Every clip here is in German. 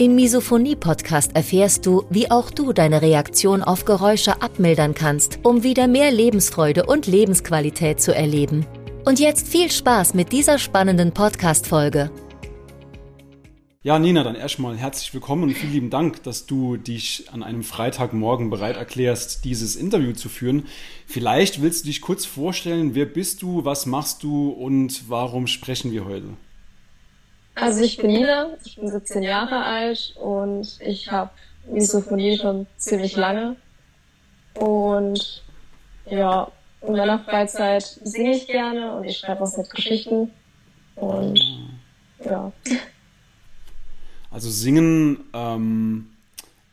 Im Misophonie-Podcast erfährst du, wie auch du deine Reaktion auf Geräusche abmildern kannst, um wieder mehr Lebensfreude und Lebensqualität zu erleben. Und jetzt viel Spaß mit dieser spannenden Podcast-Folge. Ja, Nina, dann erstmal herzlich willkommen und vielen lieben Dank, dass du dich an einem Freitagmorgen bereit erklärst, dieses Interview zu führen. Vielleicht willst du dich kurz vorstellen, wer bist du, was machst du und warum sprechen wir heute? Also ich bin Nina, ich bin 17 Jahre alt und ich habe Misophonie schon ziemlich lange. Und ja, in meiner Freizeit singe ich gerne und ich schreibe auch mit Geschichten. Und ja. Also singen, ähm,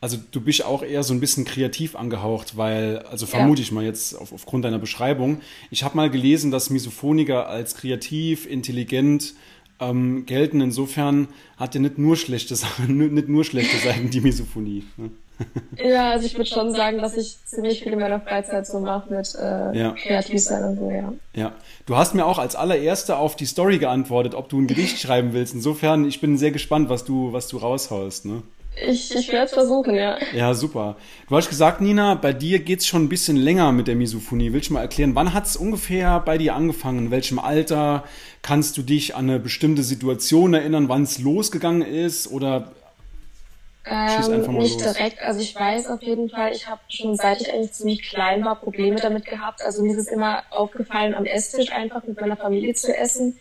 also du bist auch eher so ein bisschen kreativ angehaucht, weil, also vermute ja. ich mal jetzt auf, aufgrund deiner Beschreibung, ich habe mal gelesen, dass Misophoniker als kreativ, intelligent, ähm, gelten. Insofern hat er nicht nur schlechte Sachen, nicht nur schlechte Seiten, die Misophonie. Ne? Ja, also ich würde schon sagen, dass ich ziemlich viel in meiner Freizeit so mache mit äh, ja. kreativ sein und so, ja. Ja. Du hast mir auch als allererste auf die Story geantwortet, ob du ein Gedicht schreiben willst. Insofern, ich bin sehr gespannt, was du, was du raushaust, ne? Ich, ich werde es versuchen, ja. Ja, super. Du hast gesagt, Nina, bei dir geht es schon ein bisschen länger mit der Misophonie. Willst du mal erklären, wann hat es ungefähr bei dir angefangen? In welchem Alter? Kannst du dich an eine bestimmte Situation erinnern, wann es losgegangen ist? Oder schieß einfach mal nicht los. direkt. Also ich weiß auf jeden Fall, ich habe schon seit ich eigentlich ziemlich klein war, Probleme damit gehabt. Also mir ist es immer aufgefallen, am Esstisch einfach mit meiner Familie zu essen.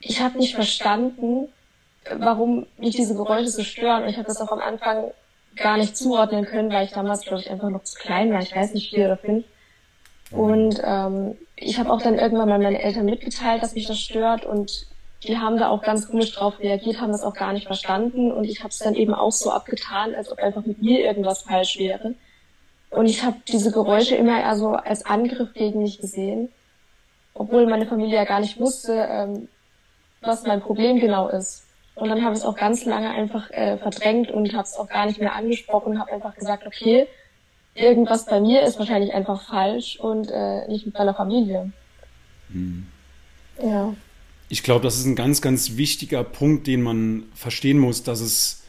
Ich habe nicht verstanden, warum mich diese Geräusche so stören. Und ich habe das auch am Anfang gar nicht zuordnen können, weil ich damals, glaube ich, einfach noch zu klein war. Ich weiß nicht, vier oder fünf. Und ähm, ich habe auch dann irgendwann mal meinen Eltern mitgeteilt, dass mich das stört. Und die haben da auch ganz komisch drauf reagiert, haben das auch gar nicht verstanden. Und ich habe es dann eben auch so abgetan, als ob einfach mit mir irgendwas falsch wäre. Und ich habe diese Geräusche immer eher so als Angriff gegen mich gesehen. Obwohl meine Familie ja gar nicht wusste, ähm, was mein Problem genau ist. Und dann habe ich es auch ganz lange einfach äh, verdrängt und habe es auch gar nicht mehr angesprochen, habe einfach gesagt, okay, irgendwas bei mir ist wahrscheinlich einfach falsch und äh, nicht mit meiner Familie. Hm. Ja. Ich glaube, das ist ein ganz, ganz wichtiger Punkt, den man verstehen muss, dass es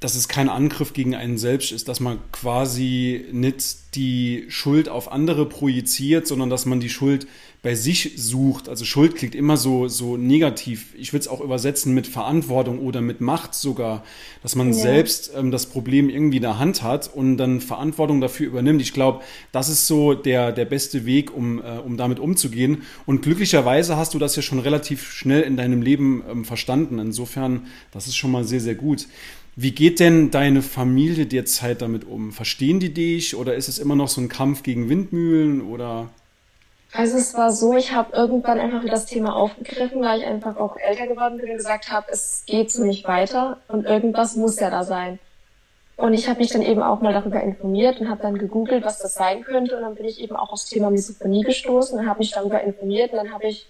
dass es kein Angriff gegen einen selbst ist, dass man quasi nicht die Schuld auf andere projiziert, sondern dass man die Schuld bei sich sucht. Also Schuld klingt immer so, so negativ. Ich würde es auch übersetzen mit Verantwortung oder mit Macht sogar, dass man ja. selbst ähm, das Problem irgendwie in der Hand hat und dann Verantwortung dafür übernimmt. Ich glaube, das ist so der, der beste Weg, um, äh, um damit umzugehen. Und glücklicherweise hast du das ja schon relativ schnell in deinem Leben ähm, verstanden. Insofern, das ist schon mal sehr, sehr gut. Wie geht denn deine Familie derzeit damit um? Verstehen die dich oder ist es immer noch so ein Kampf gegen Windmühlen oder? Also es war so, ich habe irgendwann einfach das Thema aufgegriffen, weil ich einfach auch älter geworden bin und gesagt habe, es geht so nicht weiter und irgendwas muss ja da sein. Und ich habe mich dann eben auch mal darüber informiert und habe dann gegoogelt, was das sein könnte. Und dann bin ich eben auch aufs Thema Misophonie gestoßen und habe mich darüber informiert. Und dann habe ich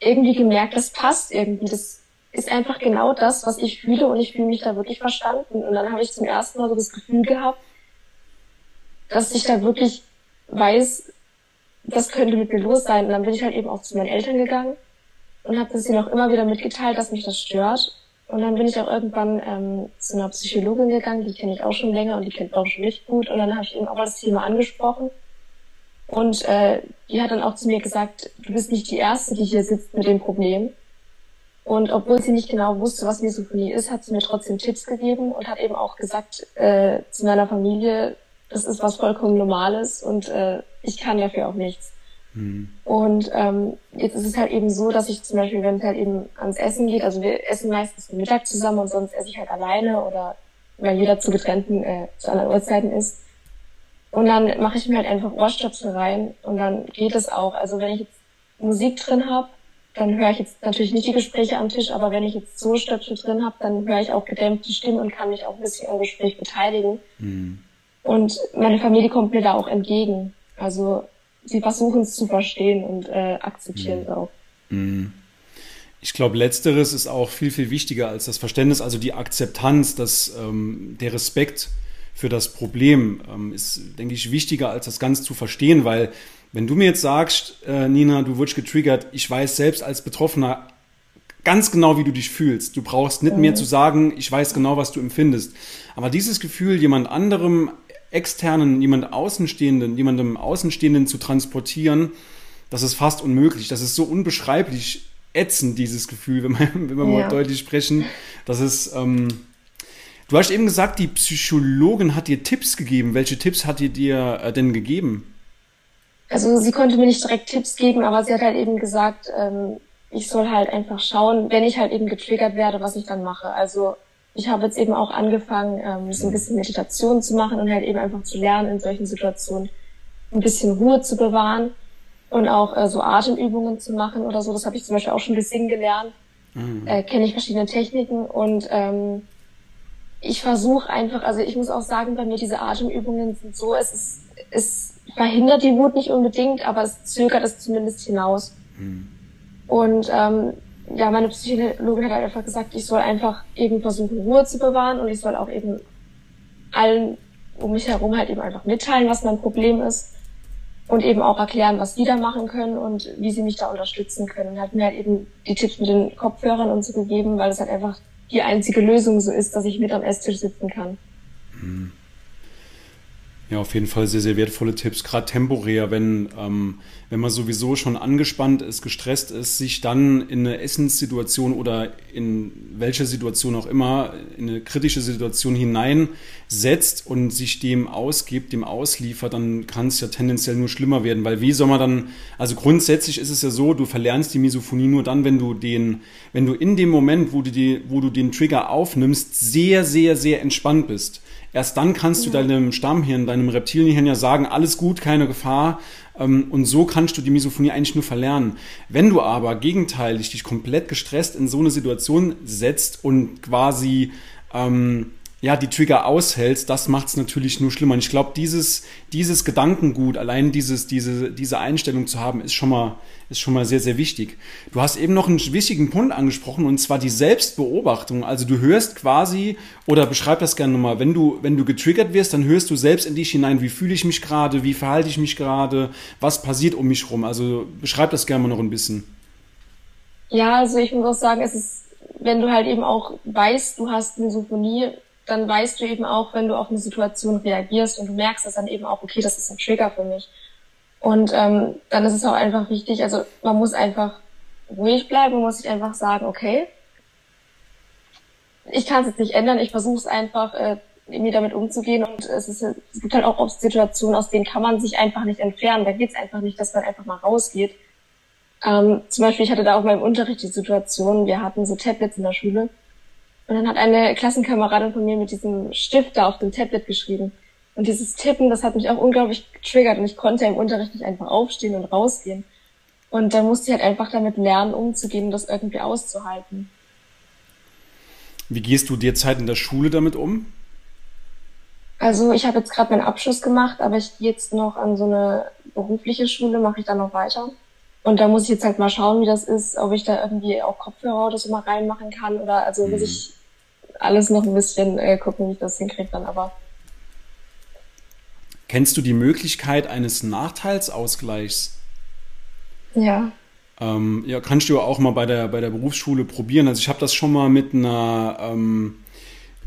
irgendwie gemerkt, das passt irgendwie. Das ist einfach genau das, was ich fühle und ich fühle mich da wirklich verstanden. Und dann habe ich zum ersten Mal so das Gefühl gehabt, dass ich da wirklich weiß, das könnte mit mir los sein. Und dann bin ich halt eben auch zu meinen Eltern gegangen und habe das ihnen auch immer wieder mitgeteilt, dass mich das stört. Und dann bin ich auch irgendwann ähm, zu einer Psychologin gegangen, die kenne ich auch schon länger und die kennt auch schon mich gut. Und dann habe ich eben auch mal das Thema angesprochen. Und äh, die hat dann auch zu mir gesagt, du bist nicht die Erste, die hier sitzt mit dem Problem. Und obwohl sie nicht genau wusste, was Misophonie ist, hat sie mir trotzdem Tipps gegeben und hat eben auch gesagt äh, zu meiner Familie, das ist was vollkommen Normales und äh, ich kann dafür auch nichts. Mhm. Und ähm, jetzt ist es halt eben so, dass ich zum Beispiel, wenn es halt eben ans Essen geht, also wir essen meistens Mittag zusammen und sonst esse ich halt alleine oder weil jeder zu getrennten, äh, zu anderen Uhrzeiten ist. Und dann mache ich mir halt einfach Ohrstöpsel rein und dann geht es auch. Also wenn ich jetzt Musik drin habe, dann höre ich jetzt natürlich nicht die Gespräche am Tisch, aber wenn ich jetzt so Stöpsel drin habe, dann höre ich auch gedämpft die Stimmen und kann mich auch ein bisschen am Gespräch beteiligen. Mhm. Und meine Familie kommt mir da auch entgegen. Also sie versuchen es zu verstehen und äh, akzeptieren es mhm. auch. Mhm. Ich glaube, letzteres ist auch viel, viel wichtiger als das Verständnis, also die Akzeptanz, dass ähm, der Respekt für das Problem ähm, ist, denke ich, wichtiger als das Ganze zu verstehen, weil wenn du mir jetzt sagst, äh, Nina, du wurdest getriggert, ich weiß selbst als Betroffener ganz genau, wie du dich fühlst. Du brauchst nicht mhm. mehr zu sagen, ich weiß genau, was du empfindest. Aber dieses Gefühl, jemand anderem externen, jemand Außenstehenden, jemandem Außenstehenden zu transportieren, das ist fast unmöglich. Das ist so unbeschreiblich ätzend, dieses Gefühl, wenn, man, wenn wir ja. mal deutlich sprechen. Das ist, ähm, du hast eben gesagt, die Psychologin hat dir Tipps gegeben. Welche Tipps hat die dir äh, denn gegeben? Also sie konnte mir nicht direkt Tipps geben, aber sie hat halt eben gesagt, ähm, ich soll halt einfach schauen, wenn ich halt eben getriggert werde, was ich dann mache. Also ich habe jetzt eben auch angefangen, ähm, so ein bisschen Meditation zu machen und halt eben einfach zu lernen, in solchen Situationen ein bisschen Ruhe zu bewahren und auch äh, so Atemübungen zu machen oder so. Das habe ich zum Beispiel auch schon gesingen gelernt. Mhm. Äh, Kenne ich verschiedene Techniken und ähm, ich versuche einfach, also ich muss auch sagen, bei mir diese Atemübungen sind so, es ist, es verhindert die Wut nicht unbedingt, aber es zögert es zumindest hinaus. Mhm. Und ähm, ja, meine Psychologin hat halt einfach gesagt, ich soll einfach eben versuchen, Ruhe zu bewahren und ich soll auch eben allen um mich herum halt eben einfach mitteilen, was mein Problem ist und eben auch erklären, was die da machen können und wie sie mich da unterstützen können. Und hat mir halt eben die Tipps mit den Kopfhörern und so gegeben, weil es halt einfach die einzige Lösung so ist, dass ich mit am Esstisch sitzen kann. Mhm. Ja, auf jeden Fall sehr, sehr wertvolle Tipps, gerade temporär, wenn, ähm, wenn man sowieso schon angespannt ist, gestresst ist, sich dann in eine Essenssituation oder in welcher Situation auch immer, in eine kritische Situation hineinsetzt und sich dem ausgibt, dem ausliefert, dann kann es ja tendenziell nur schlimmer werden, weil wie soll man dann, also grundsätzlich ist es ja so, du verlernst die Misophonie nur dann, wenn du den, wenn du in dem Moment, wo du, die, wo du den Trigger aufnimmst, sehr, sehr, sehr entspannt bist. Erst dann kannst ja. du deinem Stammhirn, deinem Reptilienhirn ja sagen, alles gut, keine Gefahr. Ähm, und so kannst du die Misophonie eigentlich nur verlernen. Wenn du aber gegenteilig dich komplett gestresst in so eine Situation setzt und quasi ähm, ja, die Trigger aushältst, das macht es natürlich nur schlimmer. Und ich glaube, dieses, dieses Gedankengut, allein dieses, diese, diese Einstellung zu haben, ist schon, mal, ist schon mal sehr, sehr wichtig. Du hast eben noch einen wichtigen Punkt angesprochen, und zwar die Selbstbeobachtung. Also du hörst quasi, oder beschreib das gerne nochmal, wenn du, wenn du getriggert wirst, dann hörst du selbst in dich hinein, wie fühle ich mich gerade, wie verhalte ich mich gerade, was passiert um mich rum. Also beschreib das gerne mal noch ein bisschen. Ja, also ich muss auch sagen, es ist, wenn du halt eben auch weißt, du hast eine Symphonie, dann weißt du eben auch, wenn du auf eine Situation reagierst und du merkst es dann eben auch, okay, das ist ein Trigger für mich. Und ähm, dann ist es auch einfach wichtig, also man muss einfach ruhig bleiben, man muss sich einfach sagen, okay, ich kann es jetzt nicht ändern, ich versuche es einfach, äh, irgendwie damit umzugehen und es, ist, es gibt halt auch oft Situationen, aus denen kann man sich einfach nicht entfernen. Da geht es einfach nicht, dass man einfach mal rausgeht. Ähm, zum Beispiel, ich hatte da auch mal im Unterricht die Situation, wir hatten so Tablets in der Schule und dann hat eine Klassenkameradin von mir mit diesem Stift da auf dem Tablet geschrieben. Und dieses Tippen, das hat mich auch unglaublich getriggert und ich konnte im Unterricht nicht einfach aufstehen und rausgehen. Und da musste ich halt einfach damit lernen, umzugehen und das irgendwie auszuhalten. Wie gehst du derzeit in der Schule damit um? Also ich habe jetzt gerade meinen Abschluss gemacht, aber ich gehe jetzt noch an so eine berufliche Schule, mache ich dann noch weiter. Und da muss ich jetzt halt mal schauen, wie das ist, ob ich da irgendwie auch Kopfhörer oder so mal reinmachen kann oder also mhm. muss ich alles noch ein bisschen äh, gucken, wie ich das hinkriege dann aber. Kennst du die Möglichkeit eines Nachteilsausgleichs? Ja. Ähm, ja, kannst du auch mal bei der, bei der Berufsschule probieren. Also ich habe das schon mal mit einer, ähm,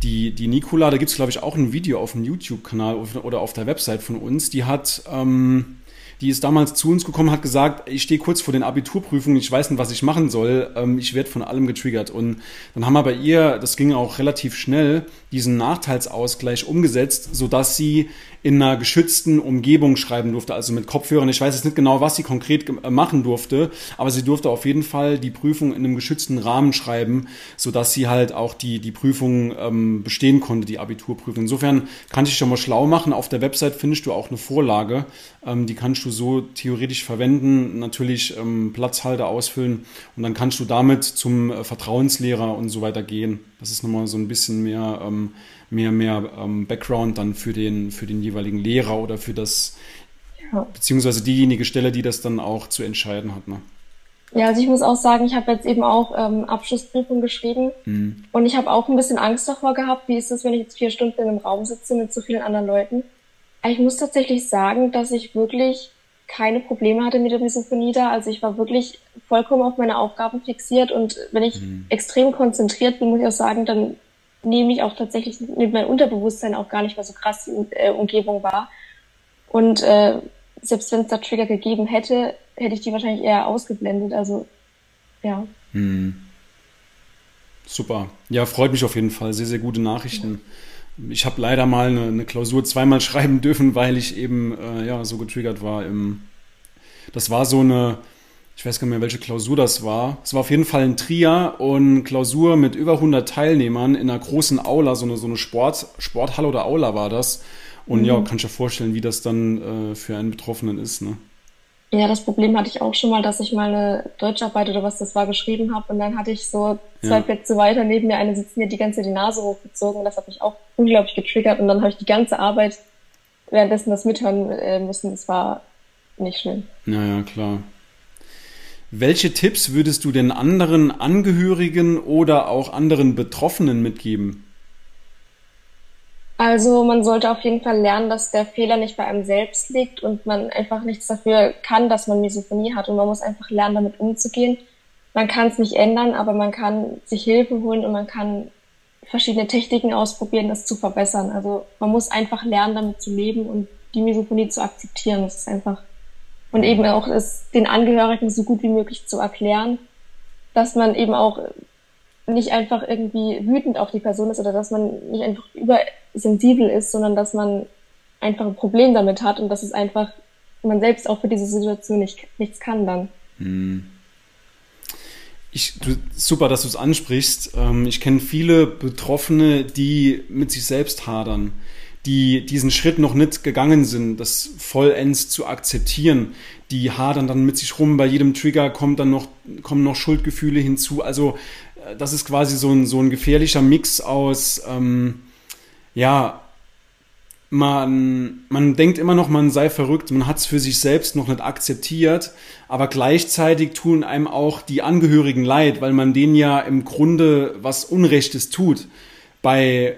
die, die Nicola, da gibt es glaube ich auch ein Video auf dem YouTube-Kanal oder auf der Website von uns, die hat... Ähm, die ist damals zu uns gekommen, hat gesagt, ich stehe kurz vor den Abiturprüfungen, ich weiß nicht, was ich machen soll, ähm, ich werde von allem getriggert. Und dann haben wir bei ihr, das ging auch relativ schnell, diesen Nachteilsausgleich umgesetzt, sodass sie in einer geschützten Umgebung schreiben durfte, also mit Kopfhörern. Ich weiß jetzt nicht genau, was sie konkret äh, machen durfte, aber sie durfte auf jeden Fall die Prüfung in einem geschützten Rahmen schreiben, sodass sie halt auch die, die Prüfung ähm, bestehen konnte, die Abiturprüfung. Insofern kann ich dich schon mal schlau machen. Auf der Website findest du auch eine Vorlage, ähm, die kannst du so theoretisch verwenden, natürlich ähm, Platzhalter ausfüllen und dann kannst du damit zum äh, Vertrauenslehrer und so weiter gehen. Das ist nochmal so ein bisschen mehr, ähm, mehr, mehr ähm, Background dann für den, für den jeweiligen Lehrer oder für das, ja. beziehungsweise diejenige Stelle, die das dann auch zu entscheiden hat. Ne? Ja, also ich muss auch sagen, ich habe jetzt eben auch ähm, Abschlussprüfung geschrieben mhm. und ich habe auch ein bisschen Angst davor gehabt, wie ist es, wenn ich jetzt vier Stunden in einem Raum sitze mit so vielen anderen Leuten. Ich muss tatsächlich sagen, dass ich wirklich keine Probleme hatte mit der Misophonie da. Also ich war wirklich vollkommen auf meine Aufgaben fixiert und wenn ich mhm. extrem konzentriert bin, muss ich auch sagen, dann nehme ich auch tatsächlich mit meinem Unterbewusstsein auch gar nicht mehr so krass die äh, Umgebung wahr. Und äh, selbst wenn es da Trigger gegeben hätte, hätte ich die wahrscheinlich eher ausgeblendet. Also, ja. Hm. Super. Ja, freut mich auf jeden Fall. Sehr, sehr gute Nachrichten. Ja. Ich habe leider mal eine, eine, Klausur zweimal schreiben dürfen, weil ich eben äh, ja, so getriggert war. Im, das war so eine, ich weiß gar nicht mehr, welche Klausur das war. Es war auf jeden Fall ein Tria und Klausur mit über 100 Teilnehmern in einer großen Aula, so eine, so eine Sport, Sporthalle oder Aula war das. Und mhm. ja, kann ich ja vorstellen, wie das dann äh, für einen Betroffenen ist. Ne? Ja, das Problem hatte ich auch schon mal, dass ich mal eine Deutscharbeit oder was das war geschrieben habe und dann hatte ich so zwei ja. Plätze weiter neben mir eine sitzen, die die ganze die Nase hochgezogen und das hat mich auch unglaublich getriggert und dann habe ich die ganze Arbeit währenddessen das mithören äh, müssen. Das war nicht schön. Ja, ja, klar. Welche Tipps würdest du den anderen Angehörigen oder auch anderen Betroffenen mitgeben? Also man sollte auf jeden Fall lernen, dass der Fehler nicht bei einem selbst liegt und man einfach nichts dafür kann, dass man Misophonie hat und man muss einfach lernen, damit umzugehen. Man kann es nicht ändern, aber man kann sich Hilfe holen und man kann verschiedene Techniken ausprobieren, das zu verbessern. Also man muss einfach lernen, damit zu leben und die Misophonie zu akzeptieren. Das ist einfach und eben auch es den Angehörigen so gut wie möglich zu erklären, dass man eben auch nicht einfach irgendwie wütend auf die Person ist oder dass man nicht einfach übersensibel ist, sondern dass man einfach ein Problem damit hat und dass es einfach man selbst auch für diese Situation nicht, nichts kann dann. Hm. Ich, du, super, dass du es ansprichst. Ähm, ich kenne viele Betroffene, die mit sich selbst hadern, die diesen Schritt noch nicht gegangen sind, das vollends zu akzeptieren. Die hadern dann mit sich rum. Bei jedem Trigger kommt dann noch, kommen noch Schuldgefühle hinzu. Also das ist quasi so ein, so ein gefährlicher Mix aus, ähm, ja, man, man denkt immer noch, man sei verrückt, man hat es für sich selbst noch nicht akzeptiert, aber gleichzeitig tun einem auch die Angehörigen leid, weil man denen ja im Grunde was Unrechtes tut. Bei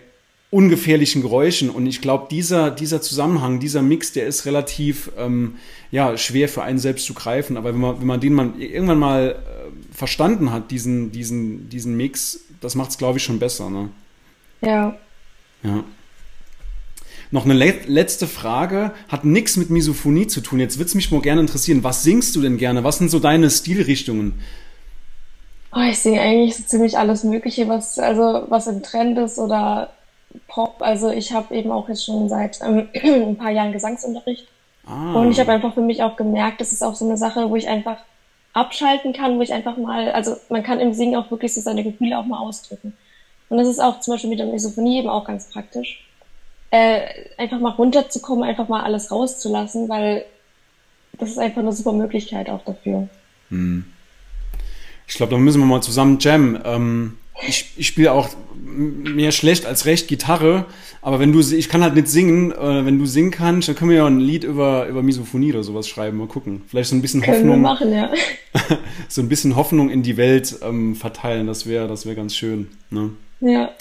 ungefährlichen Geräuschen. Und ich glaube, dieser, dieser Zusammenhang, dieser Mix, der ist relativ ähm, ja, schwer für einen selbst zu greifen. Aber wenn man, wenn man den mal irgendwann mal äh, verstanden hat, diesen, diesen, diesen Mix, das macht es, glaube ich, schon besser. Ne? Ja. Ja. Noch eine le letzte Frage, hat nichts mit Misophonie zu tun. Jetzt würde es mich mal gerne interessieren, was singst du denn gerne? Was sind so deine Stilrichtungen? Oh, ich singe eigentlich so ziemlich alles Mögliche, was also was im Trend ist oder Pop. Also ich habe eben auch jetzt schon seit ähm, ein paar Jahren Gesangsunterricht. Ah. Und ich habe einfach für mich auch gemerkt, das ist auch so eine Sache, wo ich einfach abschalten kann, wo ich einfach mal, also man kann im Singen auch wirklich so seine Gefühle auch mal ausdrücken. Und das ist auch zum Beispiel mit der Misophonie eben auch ganz praktisch. Äh, einfach mal runterzukommen, einfach mal alles rauszulassen, weil das ist einfach eine super Möglichkeit auch dafür. Hm. Ich glaube, da müssen wir mal zusammen jammen. Ähm, ich, ich spiele auch mehr schlecht als recht Gitarre, aber wenn du, ich kann halt nicht singen, äh, wenn du singen kannst, dann können wir ja ein Lied über, über Misophonie oder sowas schreiben, mal gucken. Vielleicht so ein bisschen können Hoffnung. Wir machen, ja. so ein bisschen Hoffnung in die Welt ähm, verteilen, das wäre, das wäre ganz schön. Ne? Ja.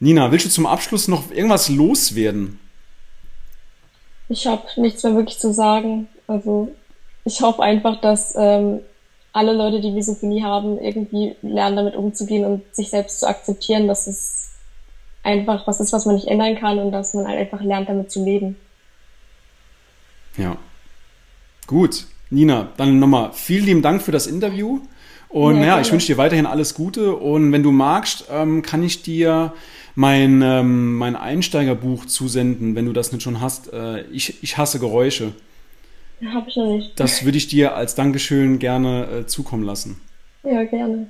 Nina, willst du zum Abschluss noch irgendwas loswerden? Ich habe nichts mehr wirklich zu sagen. Also ich hoffe einfach, dass ähm, alle Leute, die Misophonie haben, irgendwie lernen, damit umzugehen und sich selbst zu akzeptieren, dass es einfach was ist, was man nicht ändern kann und dass man halt einfach lernt, damit zu leben. Ja. Gut. Nina, dann nochmal vielen lieben Dank für das Interview. Und ja, naja, ich wünsche dir weiterhin alles Gute. Und wenn du magst, ähm, kann ich dir mein, ähm, mein Einsteigerbuch zusenden, wenn du das nicht schon hast. Äh, ich, ich hasse Geräusche. Habe ich noch nicht. Das würde ich dir als Dankeschön gerne äh, zukommen lassen. Ja, gerne.